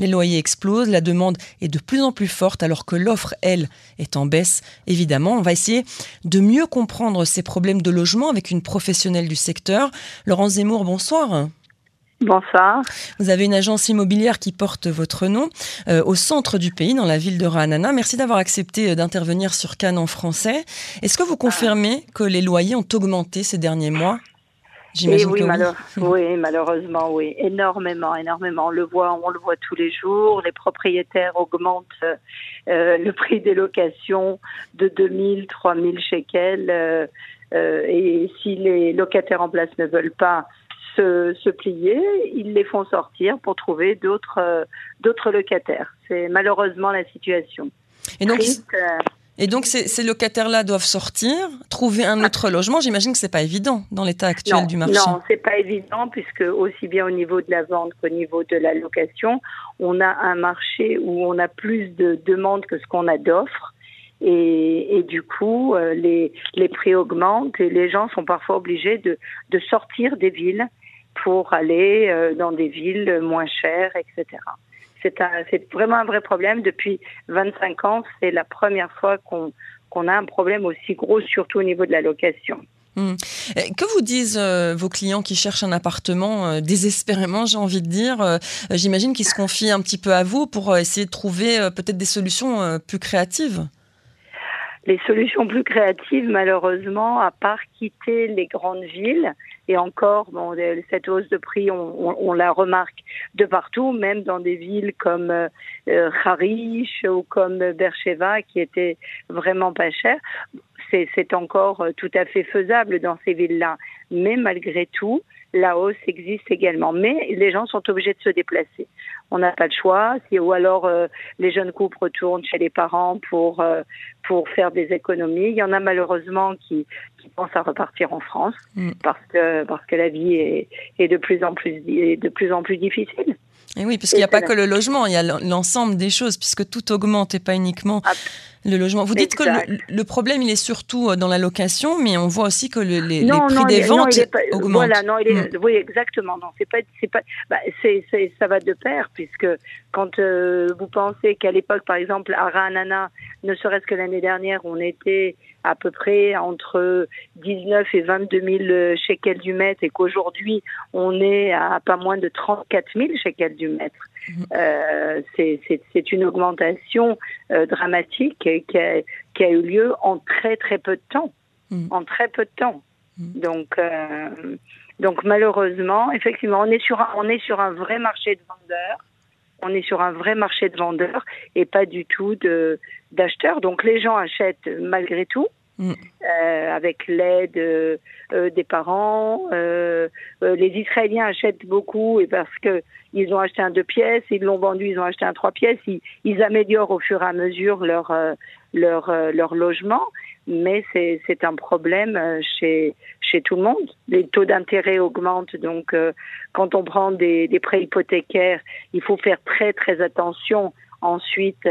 Les loyers explosent, la demande est de plus en plus forte alors que l'offre, elle, est en baisse. Évidemment, on va essayer de mieux comprendre ces problèmes de logement avec une professionnelle du secteur. Laurence Zemmour, bonsoir. Bonsoir. Vous avez une agence immobilière qui porte votre nom euh, au centre du pays, dans la ville de Ranana. Merci d'avoir accepté euh, d'intervenir sur Cannes en français. Est-ce que vous confirmez que les loyers ont augmenté ces derniers mois? J'imagine oui, oui. oui, malheureusement, oui, énormément, énormément. On le voit, on le voit tous les jours. Les propriétaires augmentent euh, le prix des locations de 2000, 3000 shekels. et si les locataires en place ne veulent pas se, plier, ils les font sortir pour trouver d'autres euh, d'autres locataires. C'est malheureusement la situation. Et donc, euh, et donc ces, locataires-là doivent sortir, trouver un autre logement. J'imagine que c'est pas évident dans l'état actuel du marché. Non, c'est pas évident puisque aussi bien au niveau de la vente qu'au niveau de la location, on a un marché où on a plus de demandes que ce qu'on a d'offres. Et, et, du coup, euh, les, les prix augmentent et les gens sont parfois obligés de, de sortir des villes pour aller euh, dans des villes moins chères, etc. C'est vraiment un vrai problème. Depuis 25 ans, c'est la première fois qu'on a un problème aussi gros, surtout au niveau de la location. Hmm. Que vous disent euh, vos clients qui cherchent un appartement euh, désespérément, j'ai envie de dire J'imagine qu'ils se confient un petit peu à vous pour essayer de trouver peut-être des solutions plus créatives? Les solutions plus créatives, malheureusement, à part quitter les grandes villes, et encore, bon, cette hausse de prix, on, on, la remarque de partout, même dans des villes comme euh, Harish ou comme Bercheva, qui étaient vraiment pas chères. C'est encore euh, tout à fait faisable dans ces villes-là. Mais malgré tout, la hausse existe également. Mais les gens sont obligés de se déplacer. On n'a pas de choix. ou alors euh, les jeunes couples retournent chez les parents pour euh, pour faire des économies. Il y en a malheureusement qui, qui pensent à repartir en France mm. parce que parce que la vie est, est de plus en plus est de plus en plus difficile. Et oui, parce qu'il n'y a pas que le logement, il y a l'ensemble des choses, puisque tout augmente et pas uniquement le logement. Vous dites que le, problème, il est surtout euh, dans la location, mais on voit aussi que les, les, prix des ventes augmentent. Voilà, non, il est, mm. oui, exactement. Non, c'est pas, c'est pas, bah, ça va de pair, puisque quand euh, vous pensez qu'à l'époque, par exemple, à Ranana, ne serait-ce que l'année dernière, on était à peu près entre 19 et 22 000 shekels du mètre et qu'aujourd'hui on est à pas moins de 34 000 shekels du mètre. Mhm. Euh, c'est une augmentation euh, dramatique qui a, qui a, eu lieu en très très peu de temps. Mhm. En très peu de temps. Mhm. Donc, euh, donc malheureusement, effectivement, on est sur un, on est sur un vrai marché de vendeurs on est sur un vrai marché de vendeurs et pas du tout de d'acheteurs. Donc les gens achètent malgré tout. Mm. Euh, avec l'aide euh, euh, des parents. les Israéliens achètent beaucoup et parce que ils ont acheté un deux pièces, ils l'ont vendu, ils ont acheté un trois pièces. Ils, ils, améliorent au fur et à mesure leur leur leur logement, mais c'est un problème chez chez tout le monde. Les taux d'intérêt augmentent, donc quand on prend des, des prêts hypothécaires, il faut faire très très attention ensuite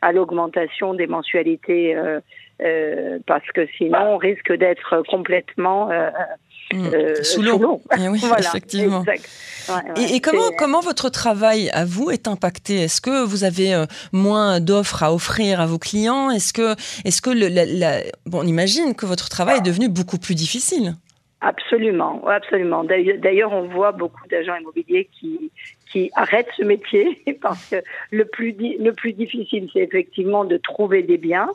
à l'augmentation des mensualités euh, euh, parce que sinon on risque d'être complètement euh, mmh. sous l'eau. Eh oui, effectivement. Et, comment, comment votre travail à vous est impacté? Est-ce que vous avez moins d'offres à offrir à vos clients? Est-ce que, est-ce que le, bon, on imagine que votre travail est devenu beaucoup plus difficile Absolument, absolument. D'ailleurs, on voit beaucoup d'agents immobiliers qui, qui arrêtent ce métier parce que le plus, le plus difficile, c'est effectivement de trouver des biens.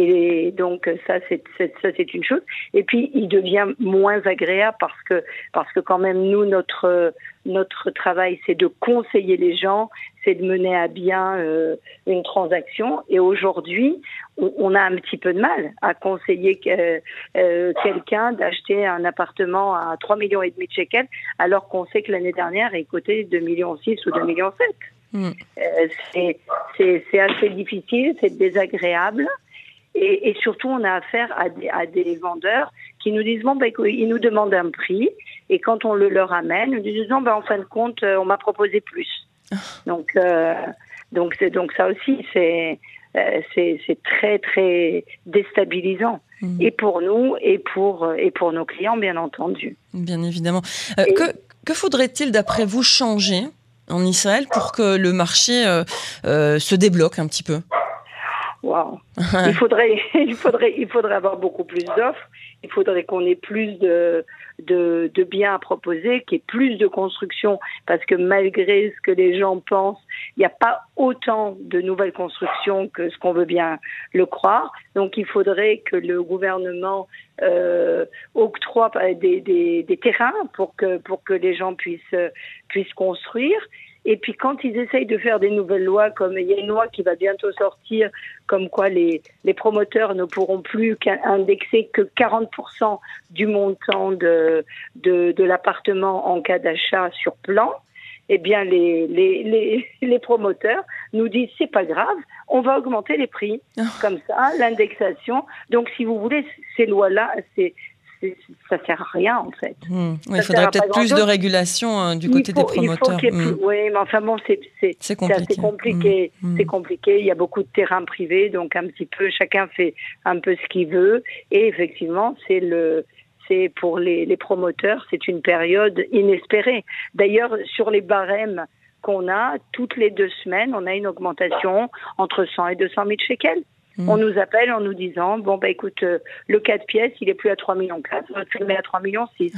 Et donc ça c'est ça c'est une chose. Et puis il devient moins agréable parce que parce que quand même nous notre notre travail c'est de conseiller les gens, c'est de mener à bien euh, une transaction. Et aujourd'hui on, a un petit peu de mal à conseiller euh, quelqu'un d'acheter un appartement à 3 millions et demi de shekels alors qu'on sait que l'année dernière il coûtait 2 millions 6 ou 2 millions 7. Mm. Euh, c'est assez difficile, c'est désagréable. Et, surtout, on a affaire à des, à des vendeurs qui nous disent bon, ben, ils nous demandent un prix, et quand on le leur amène, ils nous disent non, ben, en fin de compte, euh, on m'a proposé plus. Ah. Donc, euh, donc, c'est donc ça aussi, c'est euh, c'est très très déstabilisant. Mmh. Et pour nous, et pour, et pour nos clients, bien entendu. Bien évidemment. que, que faudrait-il, d'après vous, changer en Israël pour que le marché se débloque un petit peu? Wow. il faudrait, il faudrait, il faudrait avoir beaucoup plus d'offres. Il faudrait qu'on ait plus de, de, de, biens à proposer, qu'il y ait plus de construction, parce que malgré ce que les gens pensent, il n'y a pas autant de nouvelles constructions que ce qu'on veut bien le croire. Donc il faudrait que le gouvernement euh, octroie des, des, des, terrains pour que, pour que les gens puissent, puissent construire. Et puis quand ils essayent de faire des nouvelles lois, comme il y a une loi qui va bientôt sortir, comme quoi les, les promoteurs ne pourront plus indexer que 40% du montant de, de, de l'appartement en cas d'achat sur plan, eh bien les, les, les, les promoteurs nous disent c'est pas grave, on va augmenter les prix. Oh. Comme ça, l'indexation. Donc si vous voulez, ces lois-là, c'est ça sert à rien en fait. Hmm. il faudrait peut-être plus de régulation hein, du côté des promoteurs. Hmm. Oui, mais enfin bon, c'est compliqué. compliqué. Hmm. C'est compliqué. Il y a beaucoup de terrains privés, donc un petit peu, chacun fait un peu ce qu'il veut. Et effectivement, c'est le c'est pour les, les promoteurs, c'est une période inespérée. D'ailleurs, sur les barèmes qu'on a, toutes les deux semaines, on a une augmentation entre 100 et 200 000 shekels. On mm. nous appelle en nous disant bon bah écoute euh, le 4 pièces il est plus à 3 millions 4, tu le mets à 3 millions 6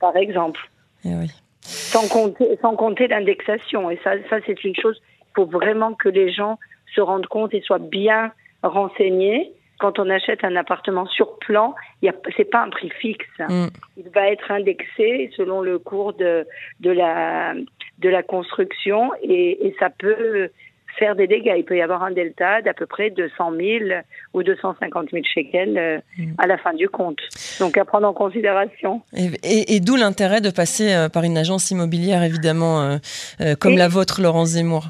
par exemple. Et eh oui. Sans compter sans compter l'indexation et ça ça c'est une chose il faut vraiment que les gens se rendent compte et soient bien renseignés quand on achète un appartement sur plan, ce n'est pas un prix fixe. Mm. Il va être indexé selon le cours de, de, la, de la construction et, et ça peut faire des dégâts. Il peut y avoir un delta d'à peu près 200 000 ou 250 000 shekels euh, mm. à la fin du compte. Donc à prendre en considération. Et, d'où l'intérêt de passer euh, par une agence immobilière, évidemment, euh, comme la vôtre, Laurence Zemmour.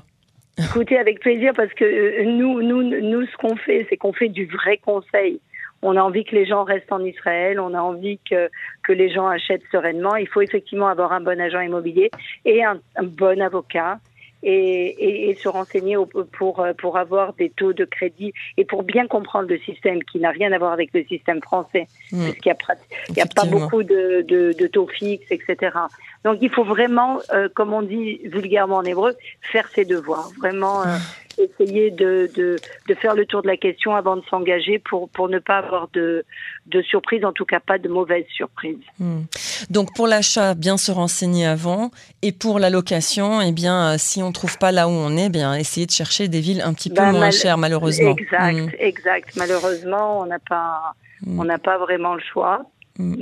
Écoutez, avec plaisir, parce que nous, nous, nous ce qu'on fait, c'est qu'on fait du vrai conseil. On a envie que les gens restent en Israël, on a envie que, que les gens achètent sereinement. Il faut effectivement avoir un bon agent immobilier et un bon avocat et, et, se renseigner pour, pour avoir des taux de crédit et pour bien comprendre le système qui n'a rien à voir avec le système français, mmh. parce qu'il n'y a, a pas beaucoup de, de, de, taux fixes, etc. Donc il faut vraiment, euh, comme on dit vulgairement en hébreu, faire ses devoirs, vraiment euh, essayer de, de, de, faire le tour de la question avant de s'engager pour, pour ne pas avoir de, de surprise, en tout cas pas de mauvaise surprise. Hmm. Donc pour l'achat, bien se renseigner avant, et pour la location, eh bien, euh, si on ne trouve pas là où on est, eh bien, essayer de chercher des villes un petit peu bah, moins chères, malheureusement. Exact, hmm. exact. Malheureusement, on n'a pas, hmm. on n'a pas vraiment le choix. Mm.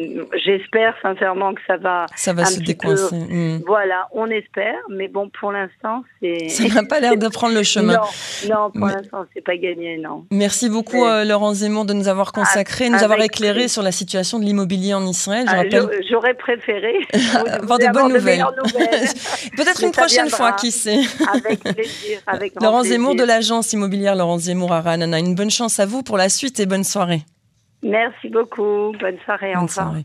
J'espère sincèrement que ça va. Ça va se décoincer. Mm. Voilà, on espère, mais bon, pour l'instant, c'est. Ça n'a pas l'air de prendre le chemin. Non, non pour l'instant, c'est pas gagné, non. Merci beaucoup, euh, Laurent Zemmour, de nous avoir consacré, nous avoir éclairé sur la situation de l'immobilier en Israël. Ah, j'aurais préféré avoir de bonnes nouvelles. Peut-être une prochaine fois, qui sait. Avec plaisir. Avec Laurent Zemmour de l'agence immobilière Laurent Zemmour à Ranana. Une bonne chance à vous pour la suite et bonne soirée. Merci beaucoup. Bonne soirée. Bonne Soirée.